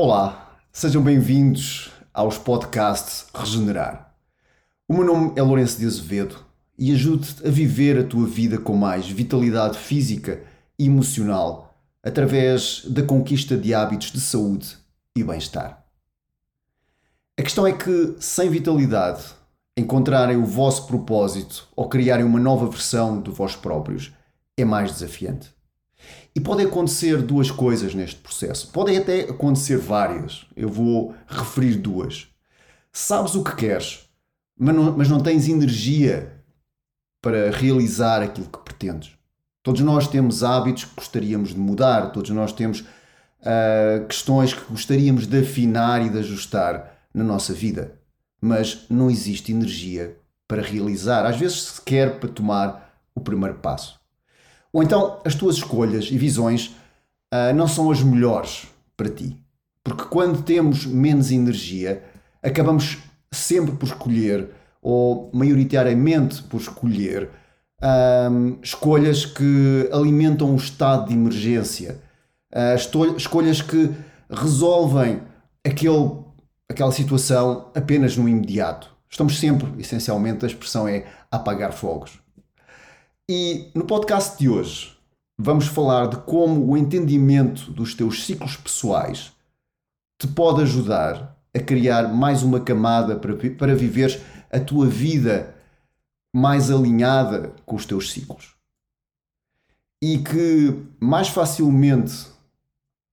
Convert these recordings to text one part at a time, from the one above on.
Olá, sejam bem-vindos aos podcasts Regenerar. O meu nome é Lourenço de Azevedo e ajudo-te a viver a tua vida com mais vitalidade física e emocional através da conquista de hábitos de saúde e bem-estar. A questão é que, sem vitalidade, encontrarem o vosso propósito ou criarem uma nova versão de vós próprios é mais desafiante. E pode acontecer duas coisas neste processo. Podem até acontecer várias. Eu vou referir duas. Sabes o que queres, mas não, mas não tens energia para realizar aquilo que pretendes. Todos nós temos hábitos que gostaríamos de mudar, todos nós temos uh, questões que gostaríamos de afinar e de ajustar na nossa vida, mas não existe energia para realizar, às vezes sequer para tomar o primeiro passo. Ou então as tuas escolhas e visões uh, não são as melhores para ti. Porque quando temos menos energia, acabamos sempre por escolher, ou maioritariamente por escolher, uh, escolhas que alimentam um estado de emergência, uh, escolhas que resolvem aquele, aquela situação apenas no imediato. Estamos sempre, essencialmente, a expressão é apagar fogos. E no podcast de hoje vamos falar de como o entendimento dos teus ciclos pessoais te pode ajudar a criar mais uma camada para, para viveres a tua vida mais alinhada com os teus ciclos. E que mais facilmente,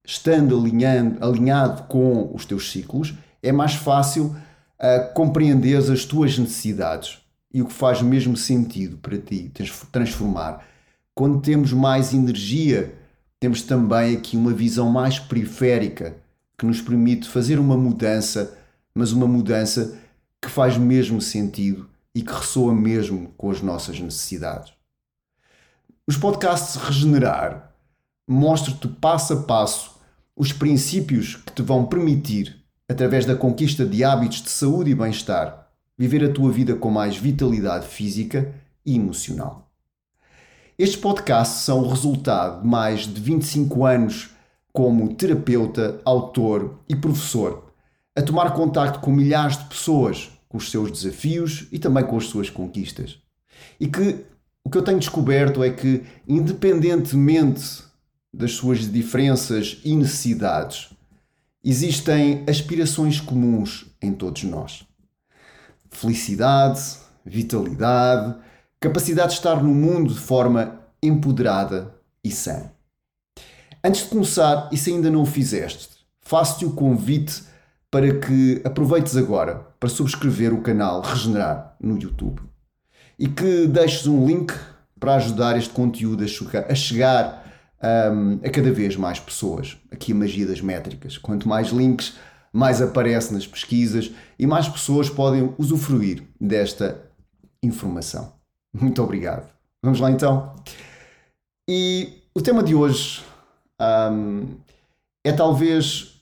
estando alinhando, alinhado com os teus ciclos, é mais fácil uh, compreender as tuas necessidades e o que faz mesmo sentido para ti transformar. Quando temos mais energia, temos também aqui uma visão mais periférica que nos permite fazer uma mudança, mas uma mudança que faz mesmo sentido e que ressoa mesmo com as nossas necessidades. Os podcasts Regenerar mostram-te passo a passo os princípios que te vão permitir, através da conquista de hábitos de saúde e bem-estar, viver a tua vida com mais vitalidade física e emocional. Estes podcasts são o resultado de mais de 25 anos como terapeuta, autor e professor, a tomar contato com milhares de pessoas, com os seus desafios e também com as suas conquistas. E que o que eu tenho descoberto é que, independentemente das suas diferenças e necessidades, existem aspirações comuns em todos nós felicidade, vitalidade, capacidade de estar no mundo de forma empoderada e sã. Antes de começar, e se ainda não o fizeste, faço-te o convite para que aproveites agora para subscrever o canal Regenerar no YouTube e que deixes um link para ajudar este conteúdo a chegar um, a cada vez mais pessoas. Aqui a magia das métricas. Quanto mais links, mais aparece nas pesquisas e mais pessoas podem usufruir desta informação. Muito obrigado. Vamos lá então. E o tema de hoje um, é talvez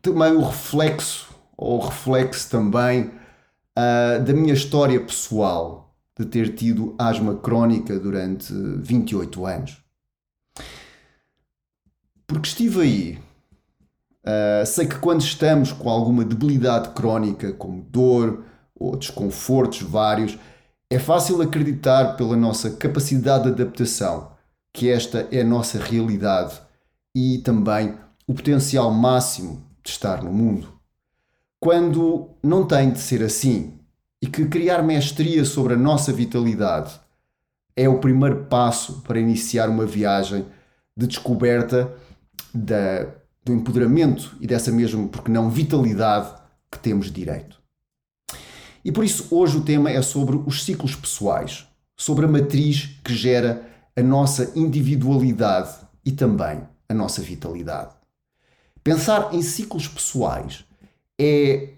também o reflexo, ou reflexo também, uh, da minha história pessoal de ter tido asma crónica durante 28 anos. Porque estive aí Uh, sei que quando estamos com alguma debilidade crónica, como dor ou desconfortos vários, é fácil acreditar pela nossa capacidade de adaptação que esta é a nossa realidade e também o potencial máximo de estar no mundo. Quando não tem de ser assim e que criar mestria sobre a nossa vitalidade é o primeiro passo para iniciar uma viagem de descoberta da do empoderamento e dessa mesma, porque não, vitalidade que temos direito. E por isso hoje o tema é sobre os ciclos pessoais, sobre a matriz que gera a nossa individualidade e também a nossa vitalidade. Pensar em ciclos pessoais é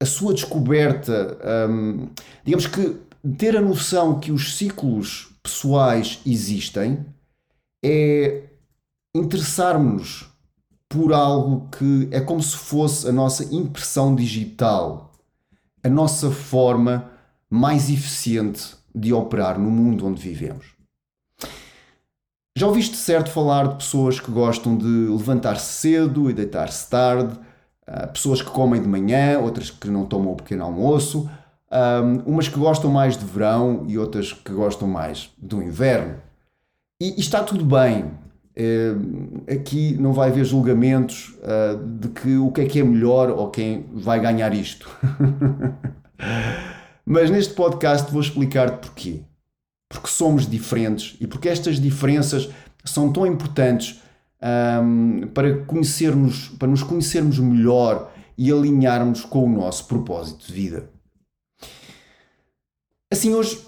a sua descoberta, hum, digamos que ter a noção que os ciclos pessoais existem é interessarmos-nos por algo que é como se fosse a nossa impressão digital, a nossa forma mais eficiente de operar no mundo onde vivemos. Já ouviste certo falar de pessoas que gostam de levantar-se cedo e deitar-se tarde, uh, pessoas que comem de manhã, outras que não tomam o pequeno almoço, um, umas que gostam mais de verão e outras que gostam mais do inverno. E está tudo bem. Uh, aqui não vai haver julgamentos uh, de que o que é que é melhor ou quem vai ganhar isto. Mas neste podcast vou explicar porquê porque somos diferentes e porque estas diferenças são tão importantes um, para conhecermos, para nos conhecermos melhor e alinharmos com o nosso propósito de vida. Assim, hoje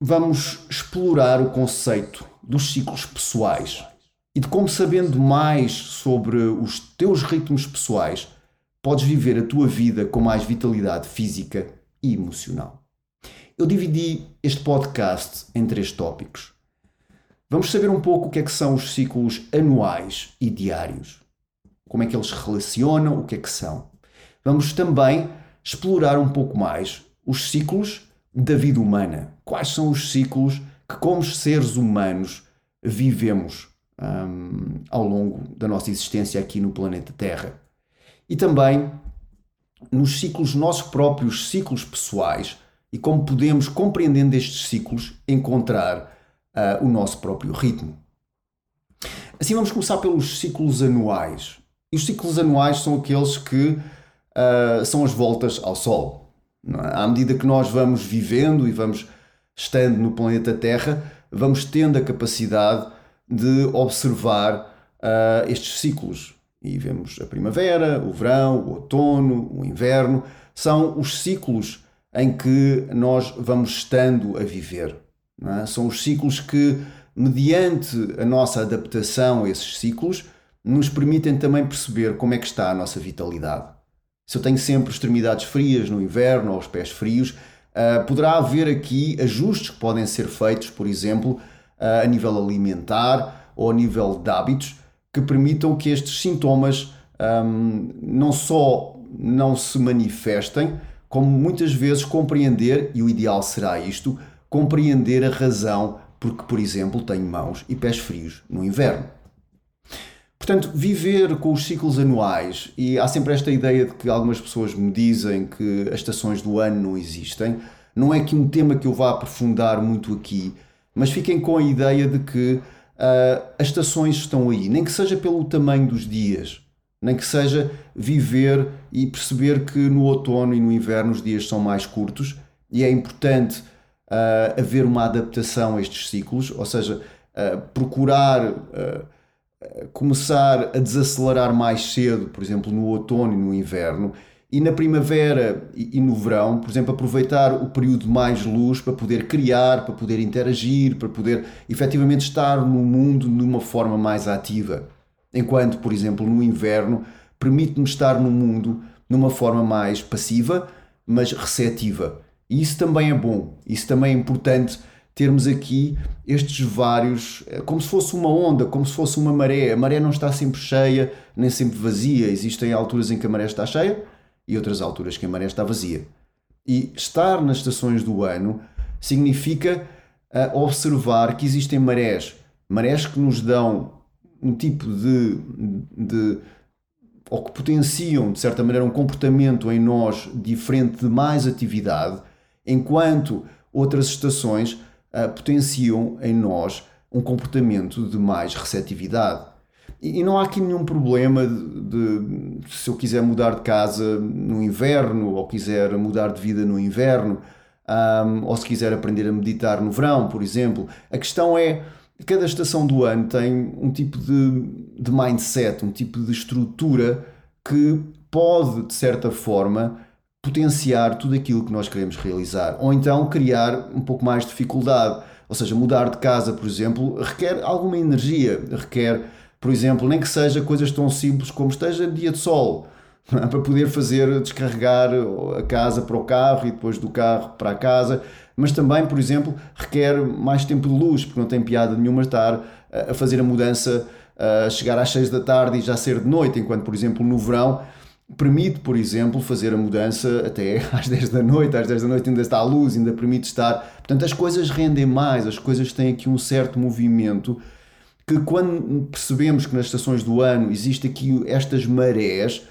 vamos explorar o conceito dos ciclos pessoais e de como, sabendo mais sobre os teus ritmos pessoais, podes viver a tua vida com mais vitalidade física e emocional. Eu dividi este podcast em três tópicos. Vamos saber um pouco o que é que são os ciclos anuais e diários. Como é que eles se relacionam, o que é que são. Vamos também explorar um pouco mais os ciclos da vida humana. Quais são os ciclos que, como seres humanos, vivemos um, ao longo da nossa existência aqui no planeta Terra. E também nos ciclos, nossos próprios ciclos pessoais, e como podemos, compreendendo estes ciclos, encontrar uh, o nosso próprio ritmo. Assim, vamos começar pelos ciclos anuais. E os ciclos anuais são aqueles que uh, são as voltas ao Sol. É? À medida que nós vamos vivendo e vamos estando no planeta Terra, vamos tendo a capacidade de observar uh, estes ciclos. E vemos a primavera, o verão, o outono, o inverno. São os ciclos em que nós vamos estando a viver. É? São os ciclos que, mediante a nossa adaptação a esses ciclos, nos permitem também perceber como é que está a nossa vitalidade. Se eu tenho sempre extremidades frias no inverno ou os pés frios, uh, poderá haver aqui ajustes que podem ser feitos, por exemplo, a nível alimentar ou a nível de hábitos, que permitam que estes sintomas um, não só não se manifestem, como muitas vezes compreender, e o ideal será isto, compreender a razão porque, por exemplo, tenho mãos e pés frios no inverno. Portanto, viver com os ciclos anuais, e há sempre esta ideia de que algumas pessoas me dizem que as estações do ano não existem, não é que um tema que eu vá aprofundar muito aqui, mas fiquem com a ideia de que uh, as estações estão aí, nem que seja pelo tamanho dos dias. Nem que seja viver e perceber que no outono e no inverno os dias são mais curtos. E é importante uh, haver uma adaptação a estes ciclos, ou seja, uh, procurar começar a desacelerar mais cedo, por exemplo, no outono e no inverno, e na primavera e, no verão, por exemplo, aproveitar o período de mais luz para poder criar, para poder interagir, para poder efetivamente estar no mundo de uma forma mais ativa. Enquanto, por exemplo, no inverno, permite-me estar no mundo numa forma mais passiva, mas receptiva. E isso também é bom, isso também é importante termos aqui estes vários, eh, como se fosse uma onda, como se fosse uma maré. A maré não está sempre cheia, nem sempre vazia. Existem alturas em que a maré está cheia e outras alturas que a maré está vazia. E estar nas estações do ano significa uh, observar que existem marés, marés que nos dão um tipo de, de ou que potenciam de certa maneira um comportamento em nós diferente de mais atividade, enquanto outras estações uh, potenciam em nós um comportamento de mais receptividade. E, não há aqui nenhum problema de, de, se eu quiser mudar de casa no inverno ou quiser mudar de vida no inverno, um, ou se quiser aprender a meditar no verão, por exemplo. A questão é cada estação do ano tem um tipo de, de mindset, um tipo de estrutura que pode, de certa forma, potenciar tudo aquilo que nós queremos realizar. Ou então criar um pouco mais de dificuldade. Ou seja, mudar de casa, por exemplo, requer alguma energia, requer, por exemplo, nem que seja coisas tão simples como esteja dia de sol, para poder fazer descarregar a casa para o carro e depois do carro para a casa. Mas também, por exemplo, requer mais tempo de luz, porque não tem piada nenhuma estar a fazer a mudança, a chegar às 6 da tarde e já ser de noite, enquanto, por exemplo, no verão permite, por exemplo, fazer a mudança até às 10 da noite, às 10 da noite ainda está a luz, ainda permite estar. Portanto, as coisas rendem mais, as coisas têm aqui um certo movimento que quando percebemos que nas estações do ano existe aqui estas marés,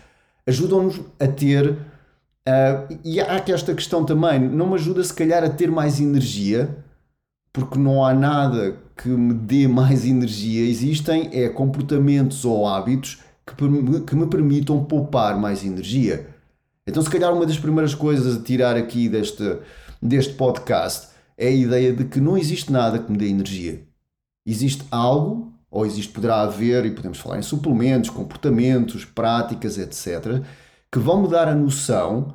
ajudam-nos a ter. Uh, e há aqui esta questão também, não me ajuda se calhar a ter mais energia, porque não há nada que me dê mais energia. Existem é comportamentos ou hábitos que, que me permitam poupar mais energia. Então, se calhar, uma das primeiras coisas a tirar aqui deste, deste podcast é a ideia de que não existe nada que me dê energia. Existe algo, ou existe, poderá haver, e podemos falar em suplementos, comportamentos, práticas, etc., que vão me dar a noção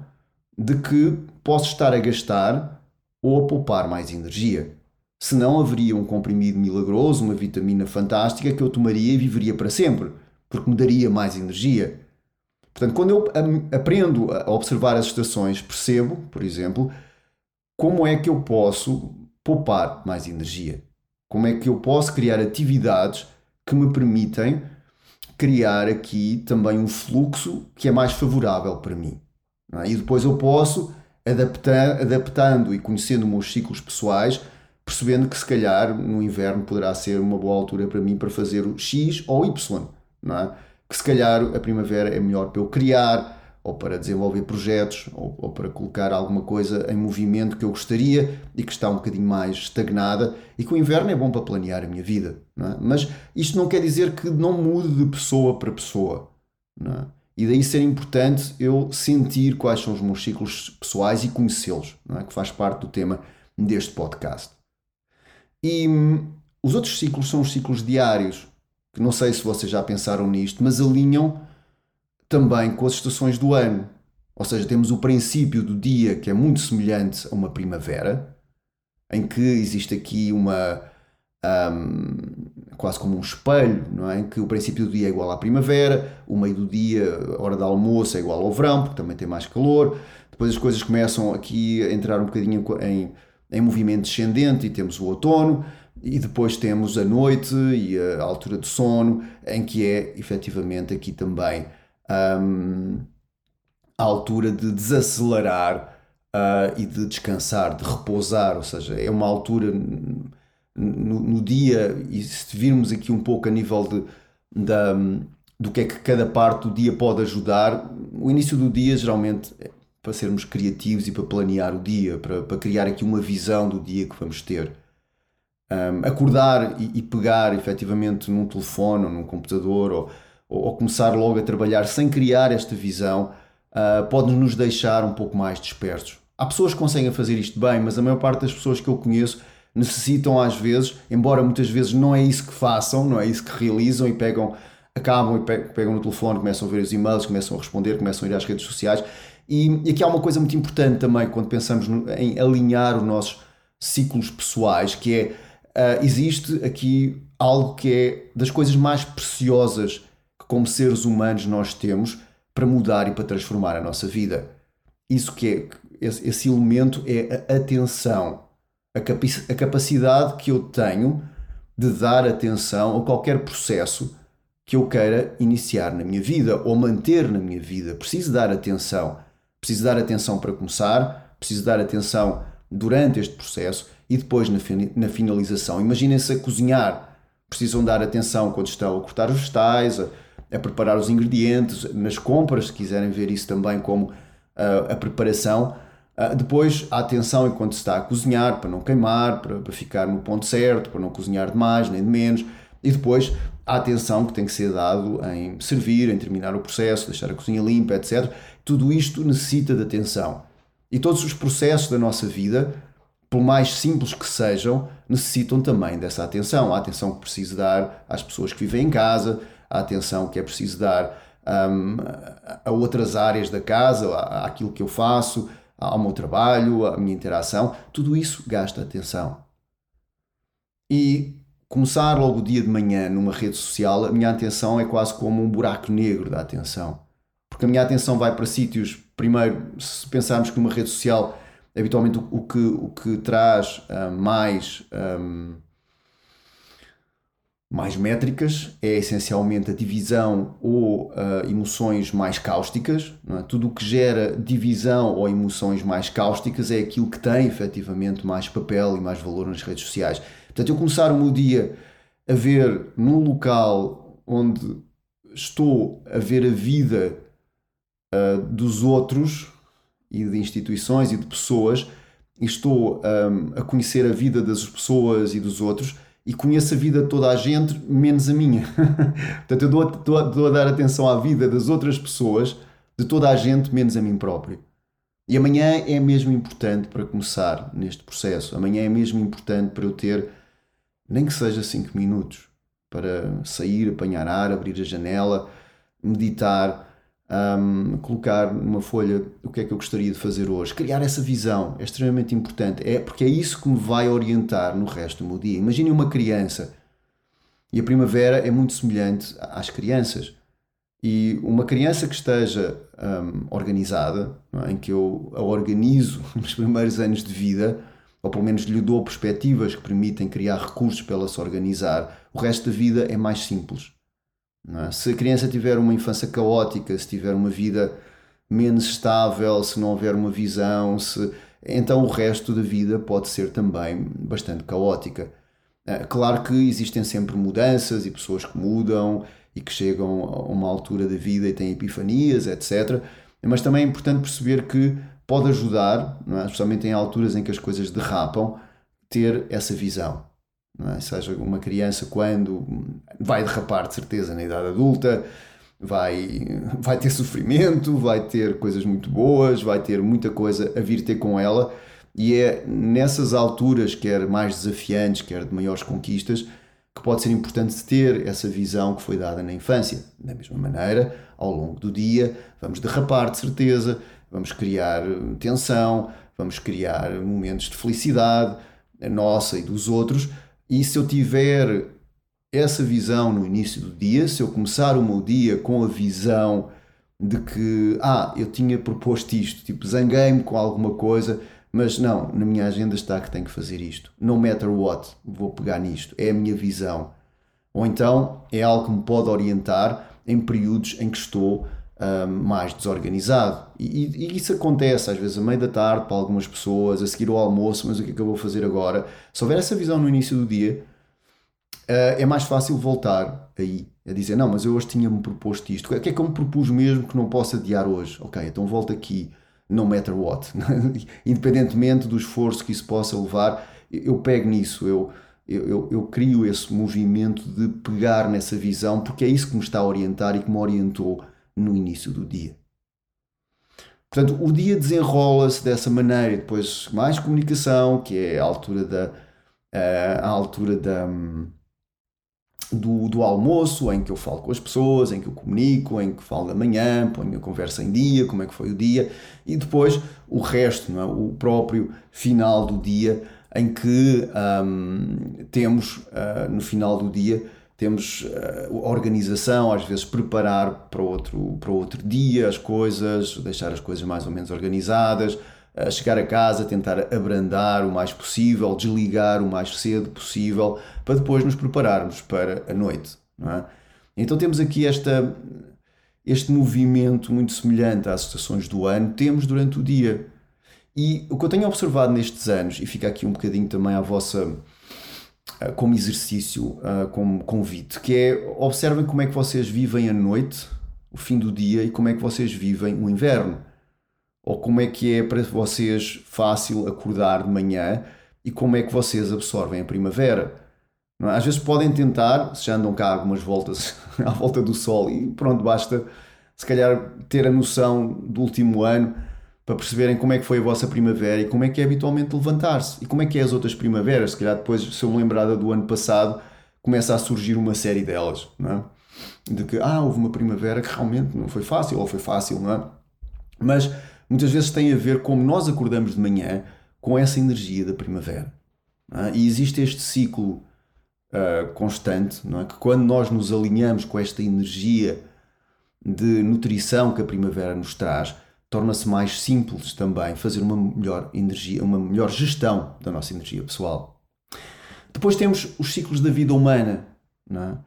de que posso estar a gastar ou a poupar mais energia. Senão haveria um comprimido milagroso, uma vitamina fantástica que eu tomaria e viveria para sempre, porque me daria mais energia. Portanto, quando eu aprendo a observar as estações, percebo, por exemplo, como é que eu posso poupar mais energia. Como é que eu posso criar atividades que me permitem criar aqui também um fluxo que é mais favorável para mim. É? E depois eu posso, adaptar, adaptando e conhecendo os meus ciclos pessoais, percebendo que se calhar no inverno poderá ser uma boa altura para mim para fazer o X ou Y. Não é? que se calhar a primavera é melhor para eu criar, ou para desenvolver projetos, ou, ou, para colocar alguma coisa em movimento que eu gostaria e que está um bocadinho mais estagnada, e que o inverno é bom para planear a minha vida. É? Mas isto não quer dizer que não mude de pessoa para pessoa. É? E daí ser importante eu sentir quais são os meus ciclos pessoais e conhecê-los, é? que faz parte do tema deste podcast. E hum, os outros ciclos são os ciclos diários, que não sei se vocês já pensaram nisto, mas alinham também com as estações do ano. Ou seja, temos o princípio do dia que é muito semelhante a uma primavera, em que existe aqui uma. Um, quase como um espelho, não é? Em que o princípio do dia é igual à primavera, o meio do dia, a hora do almoço é igual ao verão, porque também tem mais calor. Depois as coisas começam aqui a entrar um bocadinho em, em movimento descendente e temos o outono. E depois temos a noite e a altura de sono, em que é efetivamente aqui também um, a altura de desacelerar uh, e de descansar, de repousar, ou seja, é uma altura no, no dia, e se virmos aqui um pouco a nível de, do que é que cada parte do dia pode ajudar, o início do dia geralmente é para sermos criativos e para planear o dia, para, para criar aqui uma visão do dia que vamos ter. Um, acordar e, e, pegar efetivamente num telefone ou num computador ou, ou, ou começar logo a trabalhar sem criar esta visão uh, pode nos deixar um pouco mais dispersos. Há pessoas que conseguem fazer isto bem, mas a maior parte das pessoas que eu conheço necessitam às vezes, embora muitas vezes não é isso que façam, não é isso que realizam e pegam, acabam e pegam no telefone, começam a ver os e-mails, começam a responder, começam a ir às redes sociais. E, e aqui há uma coisa muito importante também quando pensamos no, em alinhar os nossos ciclos pessoais, que é uh, existe aqui algo que é das coisas mais preciosas como seres humanos, nós temos para mudar e para transformar a nossa vida. Isso que é, esse, esse elemento é a atenção, a, capac a capacidade que eu tenho de dar atenção a qualquer processo que eu queira iniciar na minha vida ou manter na minha vida. Preciso dar atenção. Preciso dar atenção para começar, preciso dar atenção durante este processo e depois na, na finalização. Imaginem-se a cozinhar, precisam dar atenção quando estão a cortar os vegetais, a, preparar os ingredientes, nas compras, se quiserem ver isso também como uh, a preparação. Uh, depois a atenção enquanto se está a cozinhar, para não queimar, para, para ficar no ponto certo, para não cozinhar de mais nem de menos. E depois a atenção que tem que ser dado em servir, em terminar o processo, deixar a cozinha limpa, etc. Tudo isto necessita de atenção. E todos os processos da nossa vida por mais simples que sejam, necessitam também dessa atenção. A atenção que preciso dar às pessoas que vivem em casa, a atenção que é preciso dar um, a outras áreas da casa, àquilo que eu faço, ao meu trabalho, à minha interação. Tudo isso gasta atenção. E começar logo o dia de manhã numa rede social, a minha atenção é quase como um buraco negro da atenção. Porque a minha atenção vai para sítios, primeiro, se pensarmos que numa rede social habitualmente o, o, que, o que traz uh, mais, um, mais métricas é essencialmente a divisão ou uh, emoções mais cáusticas. É? Tudo o que gera divisão ou emoções mais cáusticas é aquilo que tem efetivamente mais papel e mais valor nas redes sociais. Portanto, eu começar o meu dia a ver num local onde estou a ver a vida uh, dos outros e de instituições e de pessoas e estou um, a conhecer a vida das pessoas e dos outros e conheço a vida de toda a gente, menos a minha. Portanto, eu dou, dou, dou a dar atenção à vida das outras pessoas, de toda a gente, menos a mim próprio. E amanhã é mesmo importante para começar neste processo. Amanhã é mesmo importante para eu ter, nem que seja 5 minutos, para sair, apanhar ar, abrir a janela, meditar, um, colocar numa folha o que é que eu gostaria de fazer hoje, criar essa visão é extremamente importante, é porque é isso que me vai orientar no resto do meu dia. Imagine uma criança e a primavera é muito semelhante às crianças. E uma criança que esteja um, organizada, é? em que eu a organizo nos primeiros anos de vida, ou pelo menos lhe dou perspectivas que permitem criar recursos para ela se organizar, o resto da vida é mais simples. É? Se a criança tiver uma infância caótica, se tiver uma vida menos estável, se não houver uma visão, se... então o resto da vida pode ser também bastante caótica. É, claro que existem sempre mudanças e pessoas que mudam e que chegam a uma altura da vida e têm epifanias, etc. Mas também é importante perceber que pode ajudar, é? especialmente em alturas em que as coisas derrapam, ter essa visão é? seja uma criança quando vai derrapar de certeza na idade adulta, vai, vai ter sofrimento, vai ter coisas muito boas, vai ter muita coisa a vir ter com ela, e é nessas alturas, quer mais desafiantes, quer de maiores conquistas, que pode ser importante ter essa visão que foi dada na infância. Da mesma maneira, ao longo do dia, vamos derrapar de certeza, vamos criar tensão, vamos criar momentos de felicidade, nossa e dos outros, e se eu tiver essa visão no início do dia, se eu começar o meu dia com a visão de que, ah, eu tinha proposto isto, tipo, zanguei-me com alguma coisa, mas não, na minha agenda está que tenho que fazer isto. No matter what, vou pegar nisto. É a minha visão. Ou então é algo que me pode orientar em períodos em que estou um, mais desorganizado. E, e, isso acontece às vezes a meio da tarde para algumas pessoas, a seguir ao almoço, mas o que é que eu vou fazer agora? Se houver essa visão no início do dia, uh, é mais fácil voltar aí, a dizer, não, mas eu hoje tinha-me proposto isto. O que é que eu me propus mesmo que não posso adiar hoje? Ok, então volto aqui, no matter what. Independentemente do esforço que isso possa levar, eu pego nisso, eu, eu, eu, eu crio esse movimento de pegar nessa visão, porque é isso que me está a orientar e que me orientou no início do dia. Portanto, o dia desenrola-se dessa maneira, depois mais comunicação, que é a altura da, a altura da, do, do almoço, em que eu falo com as pessoas, em que eu comunico, em que falo da manhã, ponho a conversa em dia, como é que foi o dia, e depois o resto, não é? o próprio final do dia, em que um, temos uh, no final do dia temos uh, a organização, às vezes preparar para outro, para outro dia as coisas, deixar as coisas mais ou menos organizadas, uh, chegar a casa, tentar abrandar o mais possível, desligar o mais cedo possível, para depois nos prepararmos para a noite. É? Então temos aqui esta, este movimento muito semelhante às estações do ano, temos durante o dia. E o que eu tenho observado nestes anos, e fica aqui um bocadinho também à vossa eh, como exercício, eh, como convite, que é observem como é que vocês vivem a noite, o fim do dia, e como é que vocês vivem o inverno. Ou como é que é para vocês fácil acordar de manhã e como é que vocês absorvem a primavera. É? Às vezes podem tentar, se já andam cá algumas voltas à volta do sol e pronto, basta se calhar ter a noção do último ano para perceberem como é que foi a vossa primavera e como é que é habitualmente levantar-se e como é que é as outras primaveras. Se calhar depois, se eu me lembrar do ano passado, começa a surgir uma série delas, não é? De que, ah, houve uma primavera que realmente não foi fácil, ou foi fácil, não é? Mas muitas vezes tem a ver como nós acordamos de manhã com essa energia da primavera. É? E existe este ciclo uh, constante, não é? Que quando nós nos alinhamos com esta energia de nutrição que a primavera nos traz, torna-se mais simples também fazer uma melhor energia, uma melhor gestão da nossa energia pessoal. Depois temos os ciclos da vida humana, é?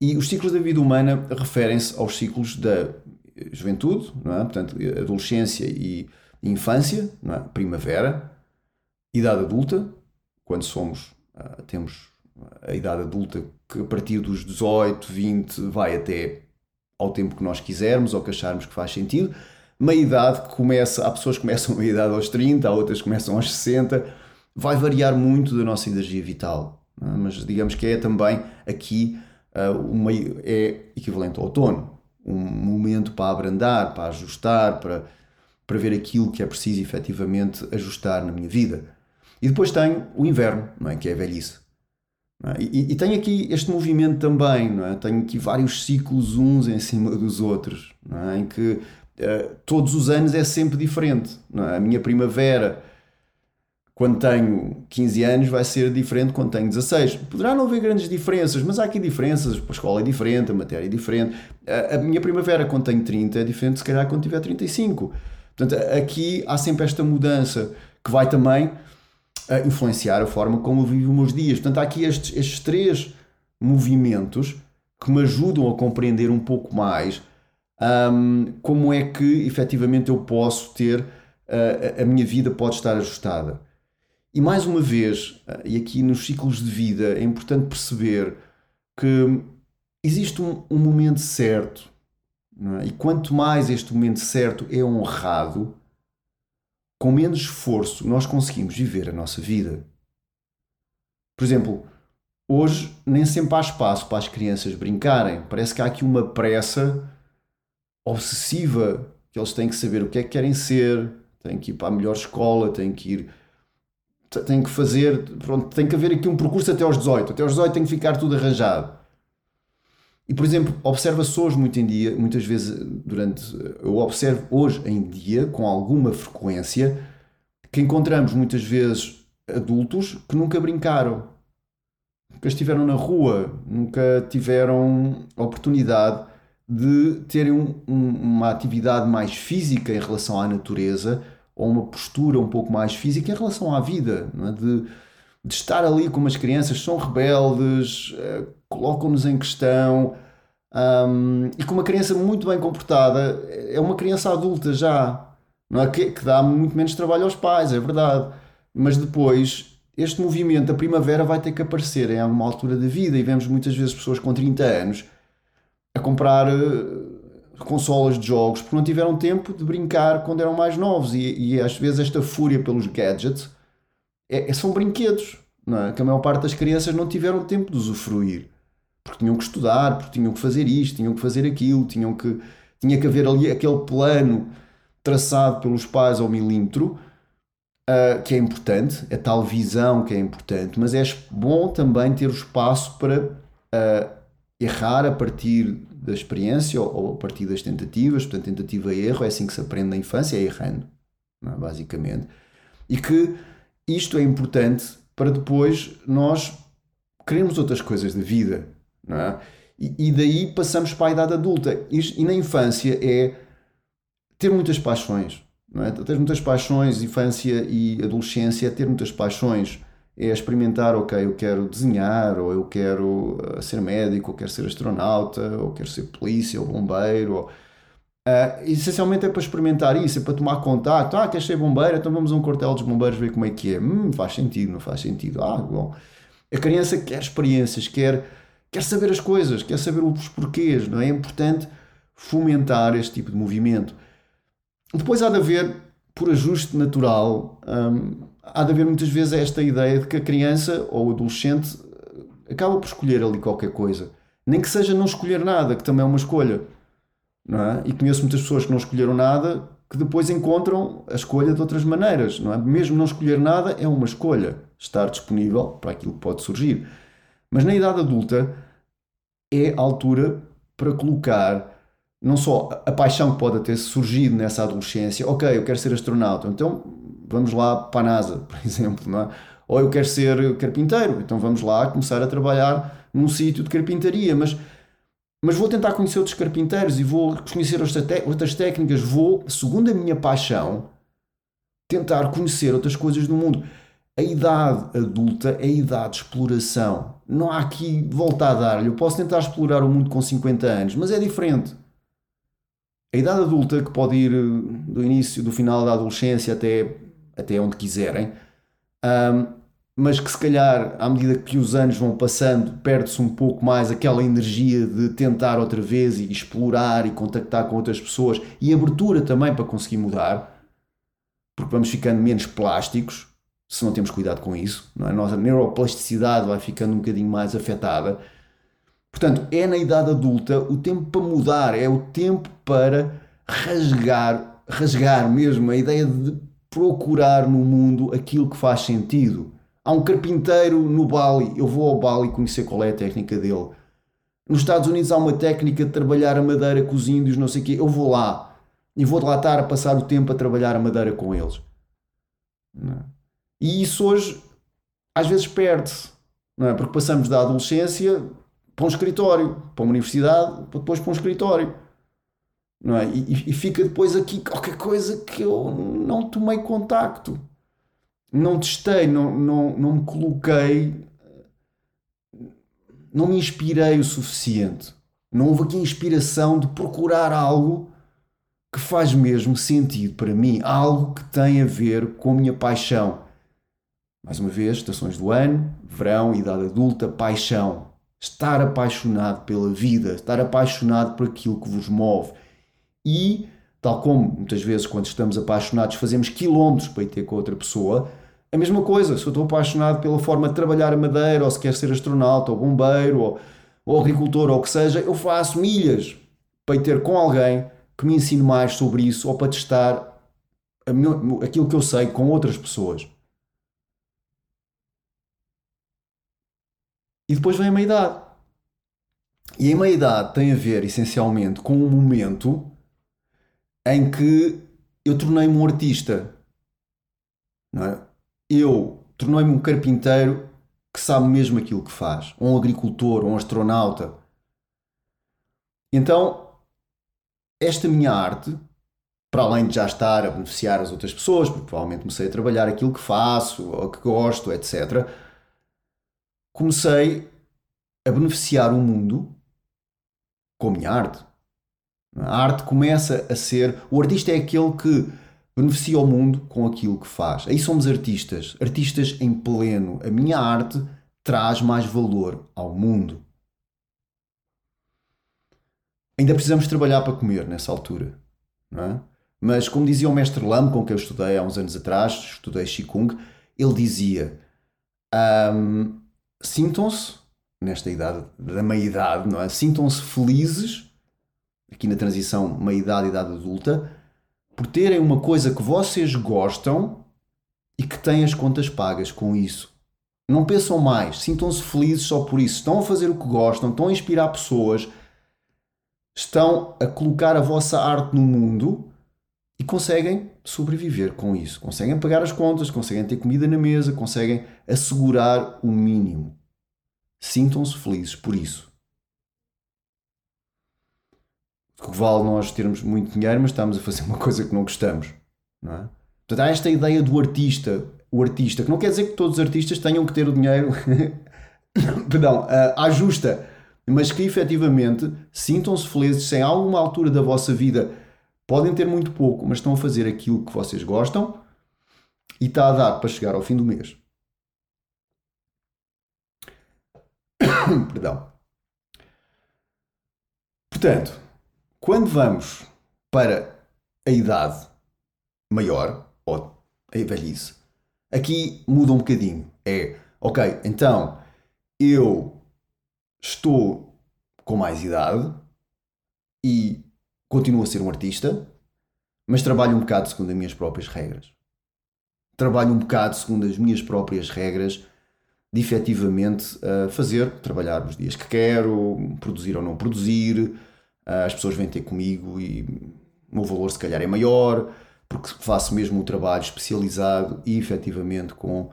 e os ciclos da vida humana referem-se aos ciclos da juventude, é? portanto, adolescência e infância, é? primavera, idade adulta, quando somos, uh, temos a idade adulta, que a partir dos 18, 20 vai até ao tempo que nós quisermos ou que acharmos que faz sentido. Meia idade que começa, há pessoas que começam a idade aos 30, há outras que começam aos 60, vai variar muito da nossa energia vital. É? Mas digamos que é também aqui uh, uma, é equivalente ao outono, um momento para abrandar, para ajustar, para, para ver aquilo que é preciso efetivamente ajustar na minha vida. E depois tenho o inverno, não é? que é a velhice. É? E, e tenho aqui este movimento também, não é? tenho aqui vários ciclos uns em cima dos outros, não é? em que uh, todos os anos é sempre diferente. É? A minha primavera, quando tenho 15 anos, vai ser diferente quando tenho 16. Poderá não haver grandes diferenças, mas há aqui diferenças. A escola é diferente, a matéria é diferente. A, a minha primavera, quando tenho 30, é diferente, se calhar, quando tiver 35. Portanto, aqui há sempre esta mudança que vai também a influenciar a forma como eu vivo os meus dias. Portanto, há aqui estes, estes três movimentos que me ajudam a compreender um pouco mais um, como é que efetivamente eu posso ter, uh, a minha vida pode estar ajustada. E mais uma vez, uh, e aqui nos ciclos de vida, é importante perceber que existe um, um momento certo, é? e quanto mais este momento certo é honrado, com menos esforço, nós conseguimos viver a nossa vida. Por exemplo, hoje nem sempre há espaço para as crianças brincarem. Parece que há aqui uma pressa obsessiva que eles têm que saber o que é que querem ser, têm que ir para a melhor escola, têm que ir. têm que fazer. Pronto, tem que haver aqui um percurso até aos 18. Até aos 18 tem que ficar tudo arranjado. E, por exemplo, observa-se hoje muito em dia, muitas vezes durante. Eu observo hoje em dia, com alguma frequência, que encontramos muitas vezes adultos que nunca brincaram, nunca estiveram na rua, nunca tiveram oportunidade de terem um, um, uma atividade mais física em relação à natureza ou uma postura um pouco mais física em relação à vida, é? de, de estar ali com as crianças, são rebeldes, uh, colocam-nos em questão. Um, e com uma criança muito bem comportada, é uma criança adulta já, não é? que, que dá muito menos trabalho aos pais, é verdade. Mas depois, este movimento da primavera vai ter que aparecer em alguma altura da vida, e vemos muitas vezes pessoas com 30 anos a comprar uh, consolas de jogos porque não tiveram tempo de brincar quando eram mais novos, e, e às vezes esta fúria pelos gadgets é, são brinquedos não é? que a maior parte das crianças não tiveram tempo de usufruir porque tinham que estudar, porque tinham que fazer isto, tinham que fazer aquilo, tinham que tinha que haver ali aquele plano traçado pelos pais ao milímetro uh, que é importante, a tal visão que é importante, mas é bom também ter o espaço para uh, errar a partir da experiência ou, ou, a partir das tentativas, portanto tentativa e erro é assim que se aprende na infância, é errando, é? basicamente, e que isto é importante para depois nós queremos outras coisas da vida, não é? E, e daí passamos para a idade adulta. E, e, na infância é ter muitas paixões, não é? Ter muitas paixões, infância e adolescência, é ter muitas paixões. É experimentar, ok, eu quero desenhar, ou eu quero uh, ser médico, ou quero ser astronauta, ou quero ser polícia, ou bombeiro, ou... Uh, essencialmente é para experimentar isso, é para tomar contato. Ah, queres ser bombeiro? Então vamos a um quartel dos bombeiros ver como é que é. Hum, faz sentido, não faz sentido. Ah, bom. A criança quer experiências, quer, quer saber as coisas, quer saber os porquês, não é? É importante fomentar este tipo de movimento. Depois há de haver, por ajuste natural, hum, há de haver muitas vezes esta ideia de que a criança ou o adolescente acaba por escolher ali qualquer coisa. Nem que seja não escolher nada, que também é uma escolha. Não é? E conheço muitas pessoas que não escolheram nada que depois encontram a escolha de outras maneiras. Não é? Mesmo não escolher nada é uma escolha. Estar disponível para aquilo que pode surgir. Mas na idade adulta é a altura para colocar não só a paixão que pode ter surgido nessa adolescência, ok, eu quero ser astronauta, então vamos lá para a NASA, por exemplo, não é? ou eu quero ser carpinteiro, então vamos lá começar a trabalhar num sítio de carpintaria, mas, mas vou tentar conhecer outros carpinteiros e vou conhecer outras técnicas, vou, segundo a minha paixão, tentar conhecer outras coisas do mundo. A idade adulta é a idade de exploração. Não há aqui volta a dar-lhe. Eu posso tentar explorar o mundo com 50 anos, mas é diferente. A idade adulta, que pode ir do início, do final da adolescência até, até onde quiserem, um, mas que se calhar, à medida que os anos vão passando, perde-se um pouco mais aquela energia de tentar outra vez e explorar e contactar com outras pessoas e abertura também para conseguir mudar, porque vamos ficando menos plásticos se não temos cuidado com isso, não é? a nossa neuroplasticidade vai ficando um bocadinho mais afetada. Portanto, é na idade adulta o tempo para mudar, é o tempo para rasgar, rasgar mesmo a ideia de procurar no mundo aquilo que faz sentido Há um carpinteiro no Bali, eu vou ao Bali conhecer qual é a técnica dele. Nos Estados Unidos há uma técnica de trabalhar a madeira com os índios, não sei o quê. Eu vou lá e vou lá estar a passar o tempo a trabalhar a madeira com eles. É? E isso hoje às vezes perde-se, não é? Porque passamos da adolescência para um escritório, para uma universidade, depois para um escritório. Não é? e, e fica depois aqui qualquer coisa que eu não tomei contacto não testei, não, não, não me coloquei, não me inspirei o suficiente. Não houve aqui inspiração de procurar algo que faz mesmo sentido para mim, algo que tem a ver com a minha paixão. Mais uma vez, estações do ano, verão, idade adulta, paixão. Estar apaixonado pela vida, estar apaixonado por aquilo que vos move. E, tal como muitas vezes quando estamos apaixonados fazemos quilómetros para ir ter com outra pessoa, a mesma coisa, se eu estou apaixonado pela forma de trabalhar a madeira, ou se quer ser astronauta, ou bombeiro, ou, ou agricultor, ou o que seja, eu faço milhas para ir ter com alguém que me ensine mais sobre isso, ou para testar aquilo que eu sei com outras pessoas. E depois vem a meia-idade. E a meia-idade tem a ver, essencialmente, com um momento em que eu tornei-me um artista. Não é? eu tornei-me um carpinteiro que sabe mesmo aquilo que faz, ou um agricultor, ou um astronauta. Então, esta minha arte, para além de já estar a beneficiar as outras pessoas, porque provavelmente comecei a trabalhar aquilo que faço, ou que gosto, etc., comecei a beneficiar o mundo com a minha arte. A arte começa a ser. O artista é aquele que beneficia o mundo com aquilo que faz. Aí somos artistas, artistas em pleno. A minha arte traz mais valor ao mundo. Ainda precisamos trabalhar para comer nessa altura, não é? Mas como dizia o mestre Lam, com quem eu estudei há uns anos atrás, estudei Qigong, ele dizia: um, sintam-se, nesta idade da meia-idade, não é? Sintam-se felizes, aqui na transição meia-idade e idade adulta, por terem uma coisa que vocês gostam e que têm as contas pagas com isso. Não pensam mais, sintam-se felizes só por isso. Estão a fazer o que gostam, estão a inspirar pessoas, estão a colocar a vossa arte no mundo e conseguem sobreviver com isso. Conseguem pagar as contas, conseguem ter comida na mesa, conseguem assegurar o mínimo. Sintam-se felizes por isso que vale nós termos muito dinheiro, mas estamos a fazer uma coisa que não gostamos. Não é? Portanto, há esta ideia do artista, o artista, que não quer dizer que todos os artistas tenham que ter o dinheiro, perdão, uh, à justa, mas que efetivamente sintam-se felizes se em alguma altura da vossa vida podem ter muito pouco, mas estão a fazer aquilo que vocês gostam e está a dar para chegar ao fim do mês. Perdão. Portanto, quando vamos para a idade maior, ou a velhice, aqui muda um bocadinho. É, ok, então eu estou com mais idade e continuo a ser um artista, mas trabalho um bocado segundo as minhas próprias regras. Trabalho um bocado segundo as minhas próprias regras de efetivamente uh, fazer, trabalhar os dias que quero, produzir ou não produzir, as pessoas vêm ter comigo e o meu valor se calhar é maior, porque faço mesmo um trabalho especializado e efetivamente com,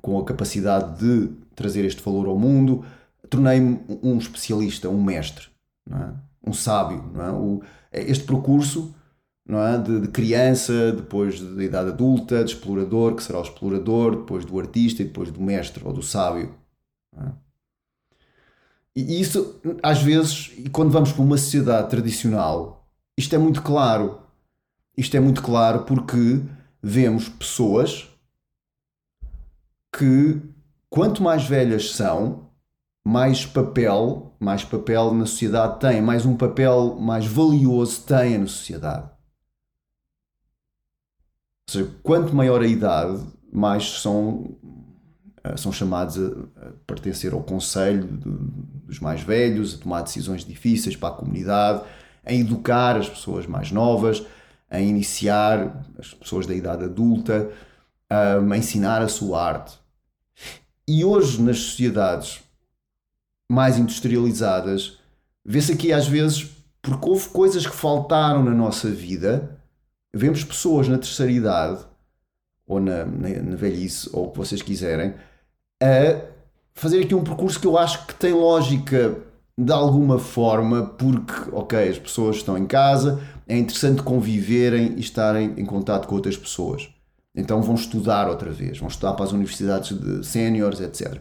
com a capacidade de trazer este valor ao mundo, tornei-me um especialista, um mestre, é? um sábio. É? O, este percurso é? de, de criança, depois da idade adulta, de explorador, que será o explorador, depois do artista e depois do mestre ou do sábio. E isso, às vezes, quando vamos para uma sociedade tradicional, isto é muito claro. Isto é muito claro porque vemos pessoas que quanto mais velhas são, mais papel, mais papel na sociedade têm, mais um papel mais valioso têm na sociedade. Ou seja, quanto maior a idade, mais são, são chamados a, pertencer ao conselho dos mais velhos, a tomar decisões difíceis para a comunidade, a educar as pessoas mais novas, a iniciar as pessoas da idade adulta, a ensinar a sua arte. E hoje, nas sociedades mais industrializadas, vê-se aqui às vezes, porque houve coisas que faltaram na nossa vida, vemos pessoas na terceira idade, ou na, na, na velhice, ou o que vocês quiserem, a fazer aqui um percurso que eu acho que tem lógica de alguma forma, porque, ok, as pessoas estão em casa, é interessante conviverem e estarem em contato com outras pessoas. Então vão estudar outra vez, vão estudar para as universidades de séniores, etc.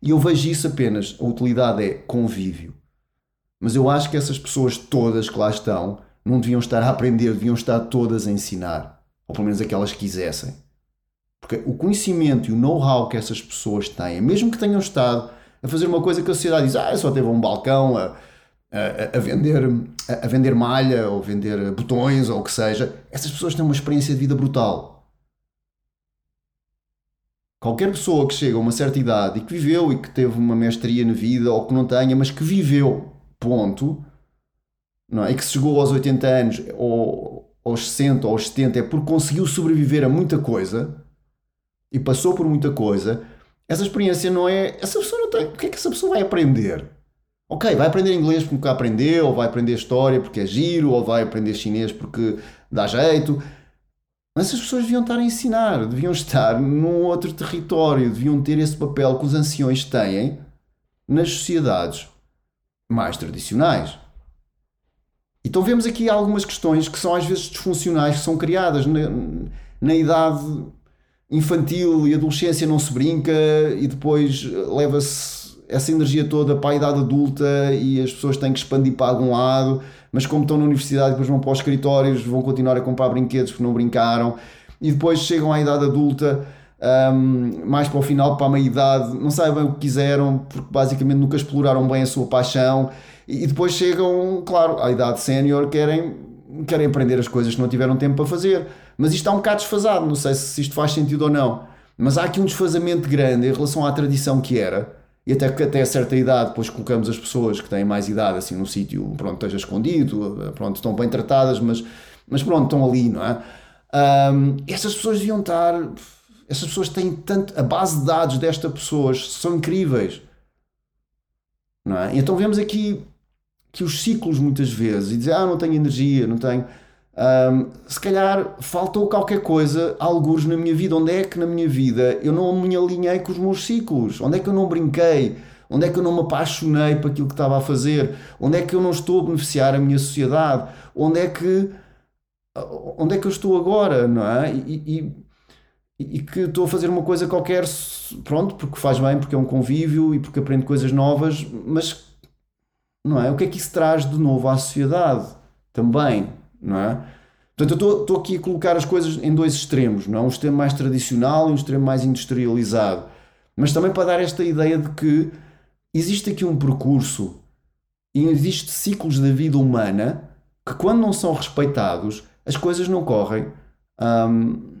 E eu vejo isso apenas, a utilidade é convívio. Mas eu acho que essas pessoas todas que lá estão não deviam estar a aprender, deviam estar todas a ensinar. Ou pelo menos aquelas que quisessem. Porque o conhecimento e o know-how que essas pessoas têm, mesmo que tenham estado a fazer uma coisa que a sociedade diz, ah, só teve um balcão a, a, a vender, a, a, vender malha ou vender botões ou o que seja, essas pessoas têm uma experiência de vida brutal. Qualquer pessoa que chega a uma certa idade e que viveu e que teve uma mestria na vida ou que não tenha, mas que viveu, ponto, não é? e que chegou aos 80 anos ou aos 60 ou aos 70 é porque conseguiu sobreviver a muita coisa e passou por muita coisa, essa experiência não é. Essa pessoa não tem. O que é que essa pessoa vai aprender? Ok, vai aprender inglês porque nunca aprendeu, ou vai aprender história porque é giro, ou vai aprender chinês porque dá jeito. Mas essas pessoas deviam estar a ensinar, deviam estar num outro território, deviam ter esse papel que os anciões têm nas sociedades mais tradicionais. Então vemos aqui algumas questões que são às vezes disfuncionais, que são criadas na, na idade infantil e adolescência não se brinca e depois leva-se essa energia toda para a idade adulta e as pessoas têm que expandir para algum lado, mas como estão na universidade depois vão para os escritórios, vão continuar a comprar brinquedos porque não brincaram e depois chegam à idade adulta um, mais para o final, para a meia idade, não sabem o que quiseram porque basicamente nunca exploraram bem a sua paixão e depois chegam, claro, à idade sénior, querem, querem aprender as coisas que não tiveram tempo para fazer mas isto está um bocado desfasado, não sei se isto faz sentido ou não. Mas há aqui um desfazamento grande em relação à tradição que era, e até que até a certa idade depois colocamos as pessoas que têm mais idade assim num sítio, pronto, esteja escondido, pronto, estão bem tratadas, mas, mas pronto, estão ali, não é? Um, essas pessoas deviam estar. Essas pessoas têm tanto. A base de dados destas pessoas são incríveis. Não é? Então vemos aqui que os ciclos muitas vezes, e dizer, ah, não tenho energia, não tenho um, se calhar faltou qualquer coisa, alguns na minha vida. Onde é que na minha vida eu não me alinhei com os meus ciclos? Onde é que eu não brinquei? Onde é que eu não me apaixonei por aquilo que estava a fazer? Onde é que eu não estou a beneficiar a minha sociedade? Onde é que, onde é que eu estou agora? Não é? E, e, e que estou a fazer uma coisa qualquer, pronto, porque faz bem, porque é um convívio e porque aprendo coisas novas, mas não é? O que é que isso traz de novo à sociedade? Também não é? Portanto, eu estou aqui a colocar as coisas em dois extremos, não é? um extremo mais tradicional e um extremo mais industrializado. Mas também para dar esta ideia de que existe aqui um percurso e existe ciclos da vida humana que, quando não são respeitados, as coisas não correm hum,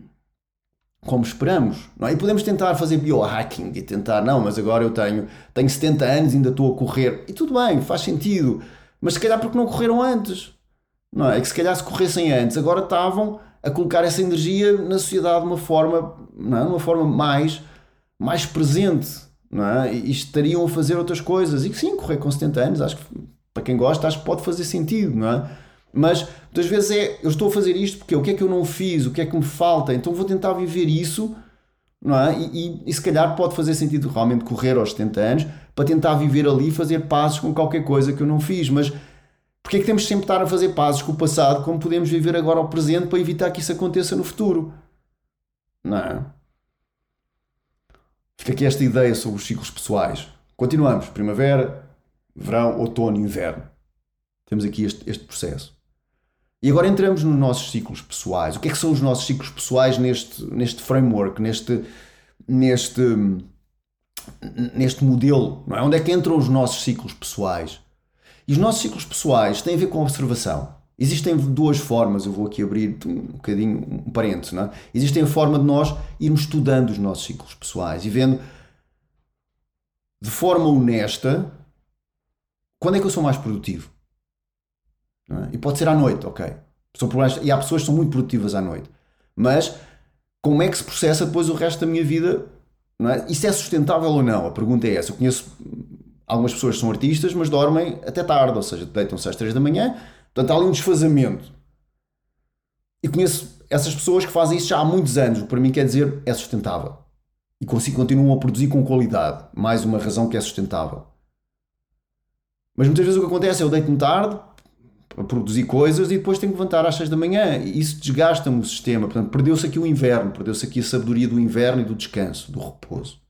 como esperamos. Não é? E podemos tentar fazer biohacking e tentar, não, mas agora eu tenho, tenho 70 anos e ainda estou a correr. E tudo bem, faz sentido. Mas se calhar porque não correram antes não é? Que se calhar se corressem antes, agora estavam a colocar essa energia na sociedade de uma forma, não é? uma forma mais, mais presente, não é? E estariam a fazer outras coisas. E sim, correr com 70 anos, acho que para quem gosta, acho que pode fazer sentido, não é? Mas muitas vezes é, eu estou a fazer isto porque o que é que eu não fiz, o que é que me falta, então vou tentar viver isso, não é? E, e, e se calhar pode fazer sentido realmente correr aos 70 anos para tentar viver ali fazer passos com qualquer coisa que eu não fiz, mas porque é que temos sempre de estar a fazer pazes com o passado como podemos viver agora ao presente para evitar que isso aconteça no futuro? Não é? Fica aqui esta ideia sobre os ciclos pessoais. Continuamos. Primavera, verão, outono, inverno. Temos aqui este, este processo. E agora entramos nos nossos ciclos pessoais. O que é que são os nossos ciclos pessoais neste, neste framework, neste, neste, neste modelo, não é? Onde é que entram os nossos ciclos pessoais? E os nossos ciclos pessoais têm a ver com observação. Existem duas formas, eu vou aqui abrir um bocadinho um parênteses, não é? Existem a forma de nós irmos estudando os nossos ciclos pessoais e vendo de forma honesta quando é que eu sou mais produtivo. É? E pode ser à noite, ok. São e há pessoas que são muito produtivas à noite. Mas como é que se processa depois o resto da minha vida? Não é? Isso é sustentável ou não? A pergunta é essa. Eu conheço algumas pessoas são artistas, mas dormem até tarde, ou seja, deitam-se às 3 da manhã, portanto há ali um desfazamento. E conheço essas pessoas que fazem isso já há muitos anos, o que para mim quer dizer é sustentável. E continuam a produzir com qualidade. Mais uma razão que é sustentável. Mas muitas vezes o que acontece é eu deito-me tarde, a produzir coisas e depois tenho que levantar às 6 da manhã. E isso desgasta-me o sistema. Portanto, perdeu-se aqui o inverno, perdeu-se aqui a sabedoria do inverno e do descanso, do repouso.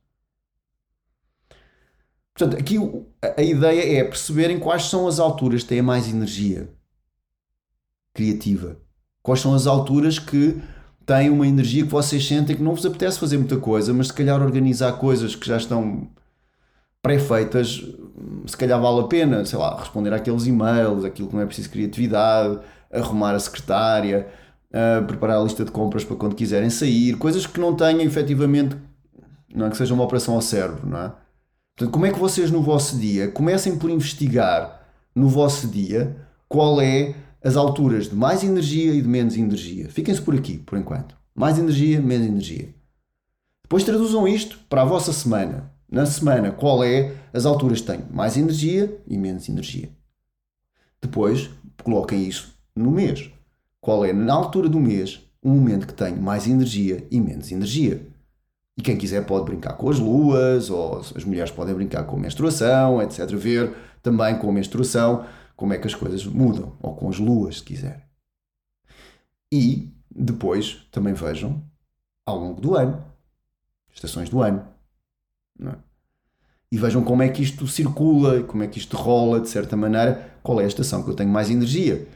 Portanto, aqui a ideia é perceberem quais são as alturas que têm mais energia criativa. Quais são as alturas que têm uma energia que vocês sentem que não vos apetece fazer muita coisa, mas se calhar organizar coisas que já estão pré-feitas, se calhar vale a pena, sei lá, responder àqueles e-mails, aquilo que não é preciso criatividade, arrumar a secretária, uh, preparar a lista de compras para quando quiserem sair, coisas que não tenham efetivamente, não é que seja uma operação ao cérebro, não é? Portanto, como é que vocês no vosso dia comecem por investigar no vosso dia qual é as alturas de mais energia e de menos energia. Fiquem-se por aqui, por enquanto. Mais energia, menos energia. Depois traduzam isto para a vossa semana na semana qual é as alturas que tenho mais energia e menos energia. Depois coloquem isso no mês. Qual é na altura do mês o momento que tenho mais energia e menos energia. E quem quiser pode brincar com as luas, ou as mulheres podem brincar com a menstruação, etc. Ver também com a menstruação como é que as coisas mudam, ou com as luas, se quiser. E depois também vejam ao longo do ano, estações do ano. É? E vejam como é que isto circula, como é que isto rola, de certa maneira, qual é a estação que eu tenho mais energia.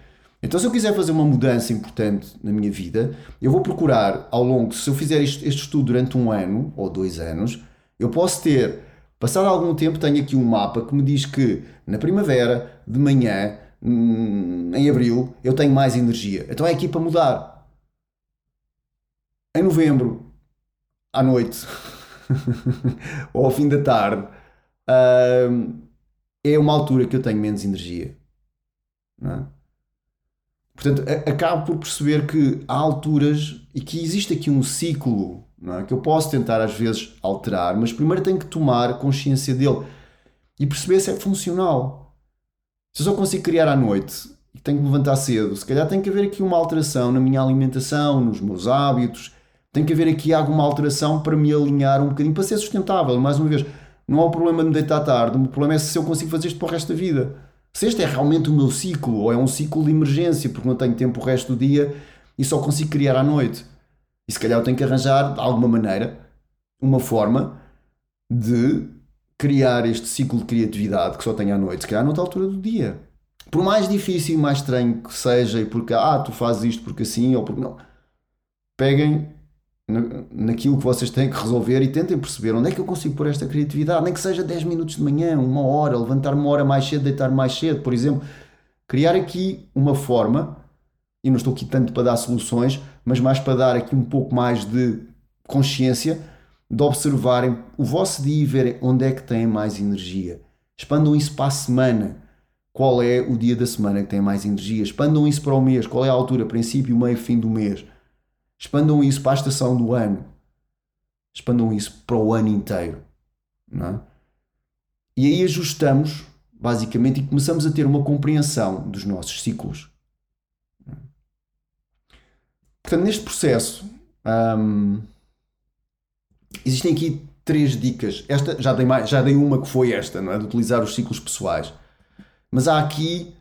Então, se eu quiser fazer uma mudança importante na minha vida, eu vou procurar ao longo, se eu fizer este, estudo durante um ano ou dois anos, eu posso ter, passado algum tempo, tenho aqui um mapa que me diz que na primavera, de manhã, hum, em abril, eu tenho mais energia. Então é aqui para mudar. Em novembro, à noite, ou ao fim da tarde, uh, é uma altura que eu tenho menos energia. É? Portanto, acabo por perceber que há alturas e que existe aqui um ciclo é? que eu posso tentar às vezes alterar, mas primeiro tenho que tomar consciência dele e perceber se é funcional. Se eu só consigo criar à noite e tenho que levantar cedo, se calhar tem que haver aqui uma alteração na minha alimentação, nos meus hábitos, tem que haver aqui alguma alteração para me alinhar um bocadinho, para ser sustentável. Mais uma vez, não há o problema de me deitar tarde, o problema é se eu consigo fazer isto para o resto da vida. Se este é realmente o meu ciclo, ou é um ciclo de emergência, porque não tenho tempo o resto do dia e só consigo criar à noite. E se calhar eu tenho que arranjar, de alguma maneira, uma forma de criar este ciclo de criatividade que só tenho à noite, se calhar noutra altura do dia. Por mais difícil e mais estranho que seja, e porque, ah, tu fazes isto porque assim, ou porque não. Peguem naquilo que vocês têm que resolver e tentem perceber onde é que eu consigo pôr esta criatividade, nem que seja 10 minutos de manhã, uma hora, levantar uma hora mais cedo, deitar mais cedo, por exemplo. Criar aqui uma forma, e não estou aqui tanto para dar soluções, mas mais para dar aqui um pouco mais de consciência, de observarem o vosso dia e verem onde é que têm mais energia. Expandam isso para a semana. Qual é o dia da semana que tem mais energia? Expandam isso para o mês. Qual é a altura? Princípio, meio, fim do mês Expandam isso para a estação do ano. Expandam isso para o ano inteiro. É? E aí ajustamos, basicamente, e começamos a ter uma compreensão dos nossos ciclos. Portanto, neste processo, hum, existem aqui três dicas. Esta já dei, mais, já dei uma que foi esta, não é? De utilizar os ciclos pessoais. Mas há aqui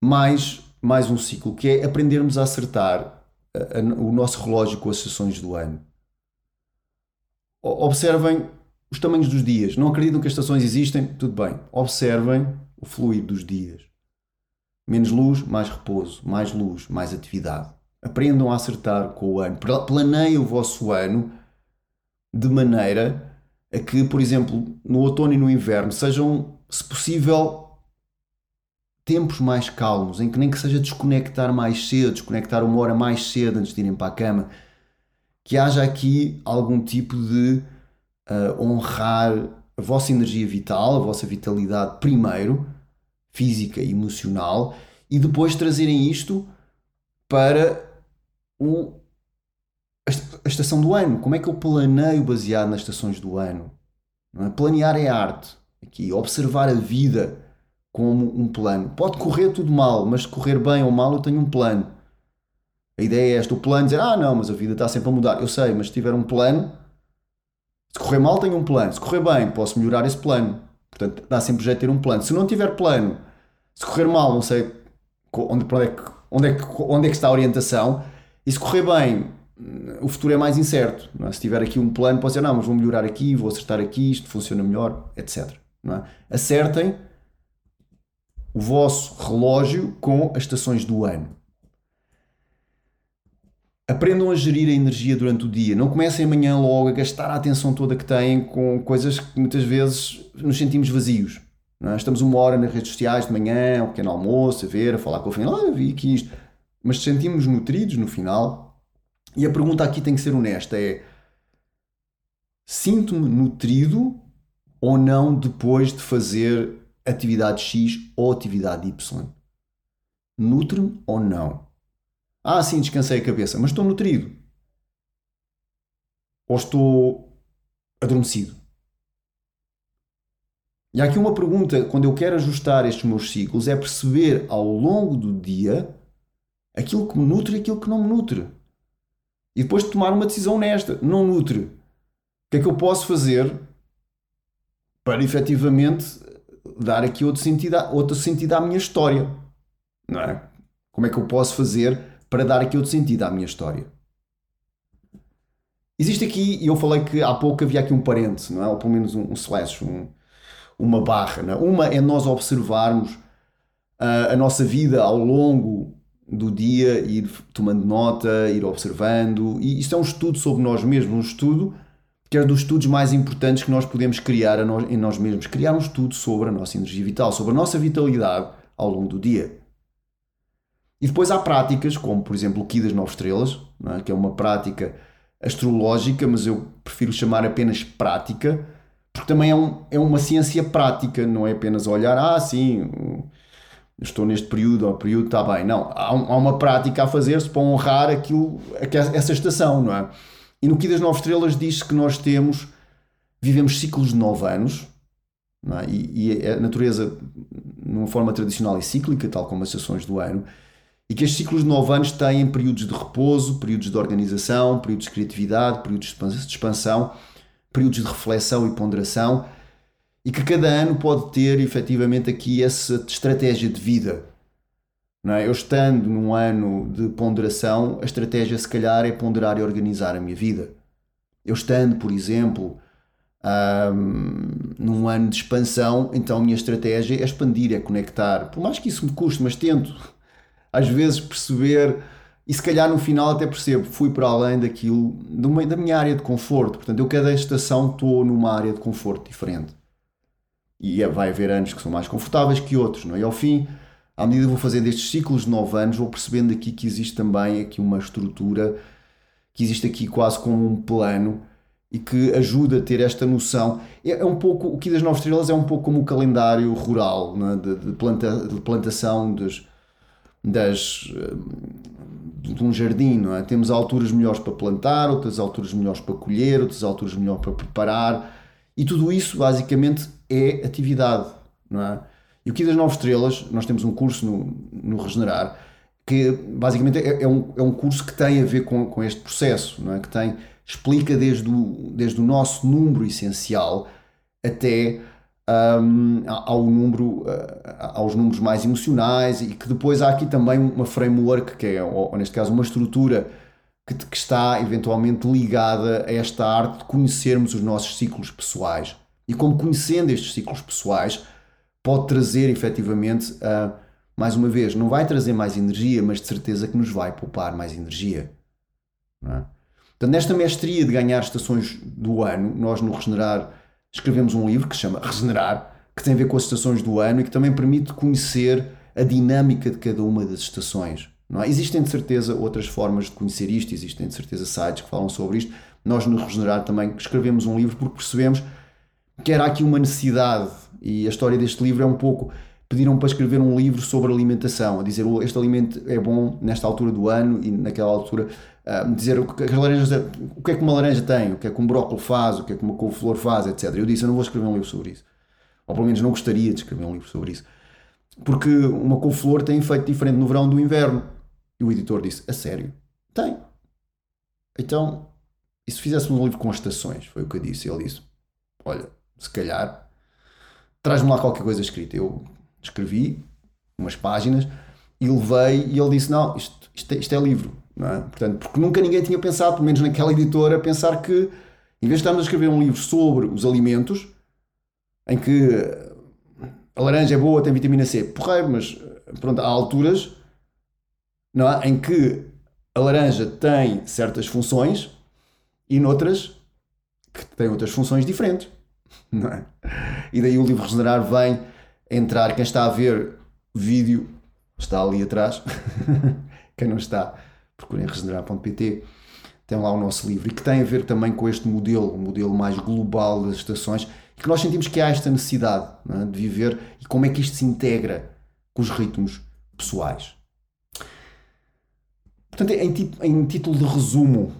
mais, mais um ciclo, que é aprendermos a acertar a, a, o nosso relógio com as estações do ano. Observem os tamanhos dos dias. Não acreditam que as estações existem? Tudo bem. Observem o fluir dos dias. Menos luz, mais repouso. Mais luz, mais atividade. Aprendam a acertar com o ano. Planeiem o vosso ano de maneira a que, por exemplo, no outono e no inverno sejam, se possível, tempos mais calmos, em que nem que seja desconectar mais cedo, desconectar uma hora mais cedo antes de irem para a cama, que haja aqui algum tipo de uh, honrar a vossa energia vital, a vossa vitalidade primeiro, física e emocional, e depois trazerem isto para o, a estação do ano. Como é que eu planeio baseado nas estações do ano? É? Planear é arte. Aqui, observar a vida como um plano. Pode correr tudo mal, mas se correr bem ou mal, eu tenho um plano. A ideia é esta: o plano dizer, ah, não, mas a vida está sempre a mudar. Eu sei, mas se tiver um plano, se correr mal, tenho um plano. Se correr bem, posso melhorar esse plano. Portanto, dá sempre jeito de ter um plano. Se não tiver plano, se correr mal, não sei onde, onde, é, que, onde, é, que, onde é que está a orientação. E se correr bem, o futuro é mais incerto. É? Se tiver aqui um plano, posso dizer, não, mas vou melhorar aqui, vou acertar aqui, isto funciona melhor, etc. É? Acertem o vosso relógio com as estações do ano. Aprendam a gerir a energia durante o dia. Não comecem amanhã logo a gastar a atenção toda que têm com coisas que muitas vezes nos sentimos vazios. É? Estamos uma hora nas redes sociais de manhã, ao pequeno almoço, a ver, a falar com o final, ah, vi aqui isto. Mas sentimos nutridos no final. E a pergunta aqui tem que ser honesta: é sinto-me nutrido ou não depois de fazer atividade X ou atividade Y? Nutre-me ou não? Ah, sim, descansei a cabeça, mas estou nutrido. Ou estou adormecido. E há aqui uma pergunta, quando eu quero ajustar estes meus ciclos, é perceber ao longo do dia aquilo que me nutre e aquilo que não me nutre. E depois de tomar uma decisão honesta. Não nutre. O que é que eu posso fazer para efetivamente dar aqui outro sentido, outro sentido à minha história? Não é? Como é que eu posso fazer para dar aqui outro sentido à minha história. Existe aqui, e eu falei que há pouco havia aqui um parente, não é? ou pelo menos um, um slash, um, uma barra. É? Uma é nós observarmos uh, a nossa vida ao longo do dia, ir tomando nota, ir observando. E isto é um estudo sobre nós mesmos, um estudo que é dos estudos mais importantes que nós podemos criar nós, em nós mesmos. Criar um estudo sobre a nossa energia vital, sobre a nossa vitalidade ao longo do dia. E depois há práticas, como por exemplo o Ki das Nove Estrelas, é? que é uma prática astrológica, mas eu prefiro chamar apenas prática, porque também é, um, é uma ciência prática, não é apenas olhar, ah, sim, estou neste período, ou período está bem. Não, há, há uma prática a fazer-se para honrar aquilo, essa estação, não é? E no Ki das Nove Estrelas diz-se que nós temos, vivemos ciclos de nove anos, é? e, e a natureza, numa forma tradicional e cíclica, tal como as estações do ano, e que estes ciclos de 9 anos têm períodos de repouso, períodos de organização, períodos de criatividade, períodos de expansão, períodos de reflexão e ponderação, e que cada ano pode ter efetivamente aqui essa estratégia de vida. É? Eu estando num ano de ponderação, a estratégia se calhar é ponderar e organizar a minha vida. Eu estando, por exemplo, um, num ano de expansão, então a minha estratégia é expandir, é conectar. Por mais que isso me custe, mas tento às vezes perceber, e se calhar no final até percebo, fui para além daquilo, da minha área de conforto. Portanto, eu cada estação estou numa área de conforto diferente. E é, vai haver anos que são mais confortáveis que outros, não é? E ao fim, à medida que vou fazendo estes ciclos de 9 anos, vou percebendo aqui que existe também aqui uma estrutura, que existe aqui quase como um plano e que ajuda a ter esta noção. É, é um pouco, o que das Nove Estrelas é um pouco como o calendário rural, é? de, de, planta, de plantação dos, das, eh, de um jardim, é? Temos alturas melhores para plantar, outras alturas melhores para colher, outras alturas melhores para preparar, e tudo isso basicamente é atividade, não é? E o que das nove estrelas, nós temos um curso no, no Regenerar, que basicamente é, é, um, é um curso que tem a ver com, com este processo, não é? Que tem, explica desde o, desde o nosso número essencial até um, ao número, aos números mais emocionais e que depois há aqui também uma framework, que é, ou, neste caso, uma estrutura que, que, está eventualmente ligada a esta arte de conhecermos os nossos ciclos pessoais. E como conhecendo estes ciclos pessoais, pode trazer efetivamente, uh, mais uma vez, não vai trazer mais energia, mas de certeza que nos vai poupar mais energia. Não é? Portanto, nesta mestria de ganhar estações do ano, nós no Regenerar escrevemos um livro que se chama Regenerar, que tem a ver com as estações do ano e que também permite conhecer a dinâmica de cada uma das estações. Não é? Existem de certeza outras formas de conhecer isto, existem de certeza sites que falam sobre isto. Nós no Regenerar também escrevemos um livro porque percebemos que era aqui uma necessidade e a história deste livro é um pouco pediram para escrever um livro sobre alimentação, a dizer este alimento é bom nesta altura do ano e naquela altura, uh, dizer o que, as laranjas, o que é que uma laranja tem, o que é que um brócolis faz, o que é que uma couve-flor faz, etc. Eu disse, eu não vou escrever um livro sobre isso. Ou pelo menos não gostaria de escrever um livro sobre isso. Porque uma couve-flor tem efeito diferente no verão do inverno. E o editor disse, a sério? Tem. Então, e se fizéssemos um livro com estações? Foi o que eu disse. Ele disse, olha, se calhar, traz-me lá qualquer coisa escrita. Eu escrevi umas páginas e levei e ele disse, não, isto, isto, é, isto é livro. Não é? Portanto, porque nunca ninguém tinha pensado, pelo menos naquela editora, pensar que em vez de estarmos a escrever um livro sobre os alimentos, em que a laranja é boa, tem vitamina C, porreiro, mas pronto, há alturas não é? em que a laranja tem certas funções e noutras que têm outras funções diferentes. Não é? E daí o livro Regenerar vem entrar. Quem está a ver vídeo está ali atrás. Quem não está, procurem regenerar.pt. Tem lá o nosso livro e que tem a ver também com este modelo, um modelo mais global das estações, e que nós sentimos que há esta necessidade é? de viver e como é que isto se integra com os ritmos pessoais. Portanto, em, em título de resumo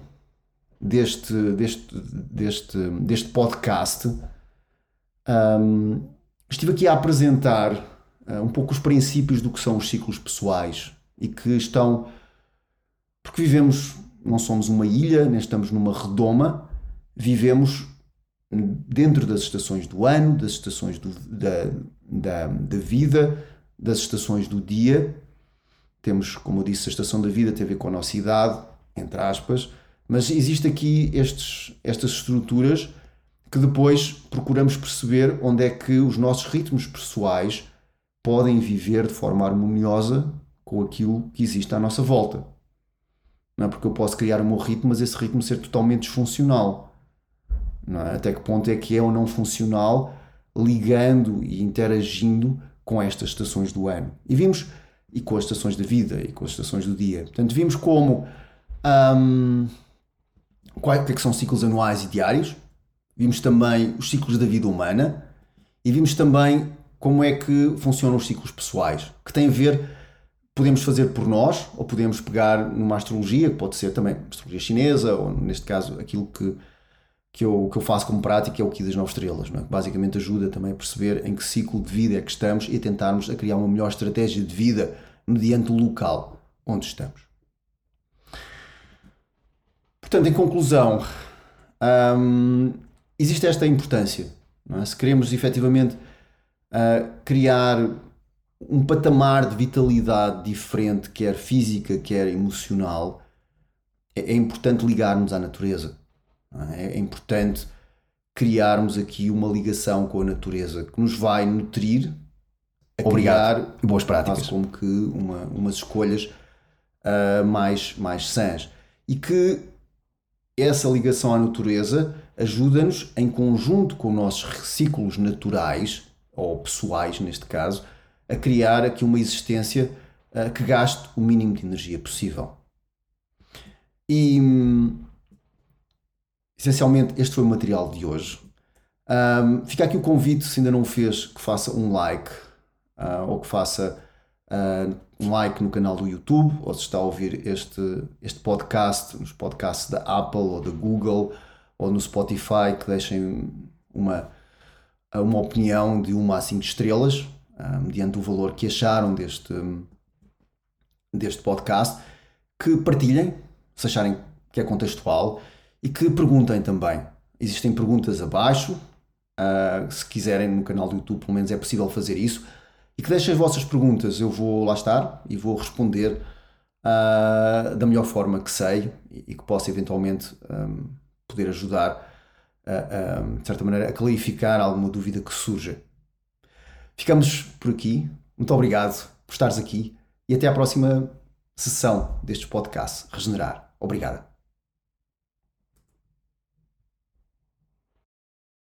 deste, deste, deste, deste podcast, um, estive aqui a apresentar uh, um pouco os princípios do que são os ciclos pessoais e que estão. Porque vivemos, não somos uma ilha, nem estamos numa redoma, vivemos dentro das estações do ano, das estações do, da, da, da vida, das estações do dia. Temos, como eu disse, a estação da vida tem a ver com a nossa idade, entre aspas, mas existe aqui estes, estas estruturas que depois procuramos perceber onde é que os nossos ritmos pessoais podem viver de forma harmoniosa com aquilo que existe à nossa volta. Não é porque eu posso criar o meu ritmo, mas esse ritmo ser totalmente disfuncional. Não é? Até que ponto é que é ou não funcional, ligando e interagindo com estas estações do ano. E vimos, e com as estações da vida, e com as estações do dia. Portanto, vimos como. Hum, quais é que são ciclos anuais e diários, vimos também os ciclos da vida humana e vimos também como é que funcionam os ciclos pessoais, que tem a ver, podemos fazer por nós ou podemos pegar numa astrologia, que pode ser também astrologia chinesa, ou neste caso aquilo que, que, eu, que eu faço como prática é o Ki das Nove Estrelas, não é? que basicamente ajuda também a perceber em que ciclo de vida é que estamos e a tentarmos a criar uma melhor estratégia de vida mediante o local onde estamos. Portanto, em conclusão, hum, existe esta importância. É? Se queremos efetivamente uh, criar um patamar de vitalidade diferente, quer física, quer emocional, é, é importante ligarmos à natureza. É? é? importante criarmos aqui uma ligação com a natureza que nos vai nutrir a Obrigado. criar e boas práticas. como que uma, umas escolhas uh, mais, mais sãs. E que essa ligação à natureza ajuda-nos, em conjunto com nossos ciclos naturais, ou pessoais neste caso, a criar aqui uma existência uh, que gaste o mínimo de energia possível. E essencialmente este foi o material de hoje. Um, fica aqui o convite, se ainda não fez, que faça um like uh, ou que faça uh, um like no canal do YouTube ou se está a ouvir este, este podcast nos podcasts da Apple ou da Google ou no Spotify que deixem uma, uma opinião de uma a cinco estrelas, uh, mediante o valor que acharam deste, deste podcast, que partilhem, se acharem que é contextual, e que perguntem também. Existem perguntas abaixo, uh, se quiserem no canal do YouTube, pelo menos é possível fazer isso, e que deixem as vossas perguntas, eu vou lá estar e vou responder uh, da melhor forma que sei e, e que possa eventualmente um, poder ajudar, a, a, de certa maneira, a clarificar alguma dúvida que surja. Ficamos por aqui. Muito obrigado por estares aqui e até à próxima sessão deste podcast Regenerar. Obrigada.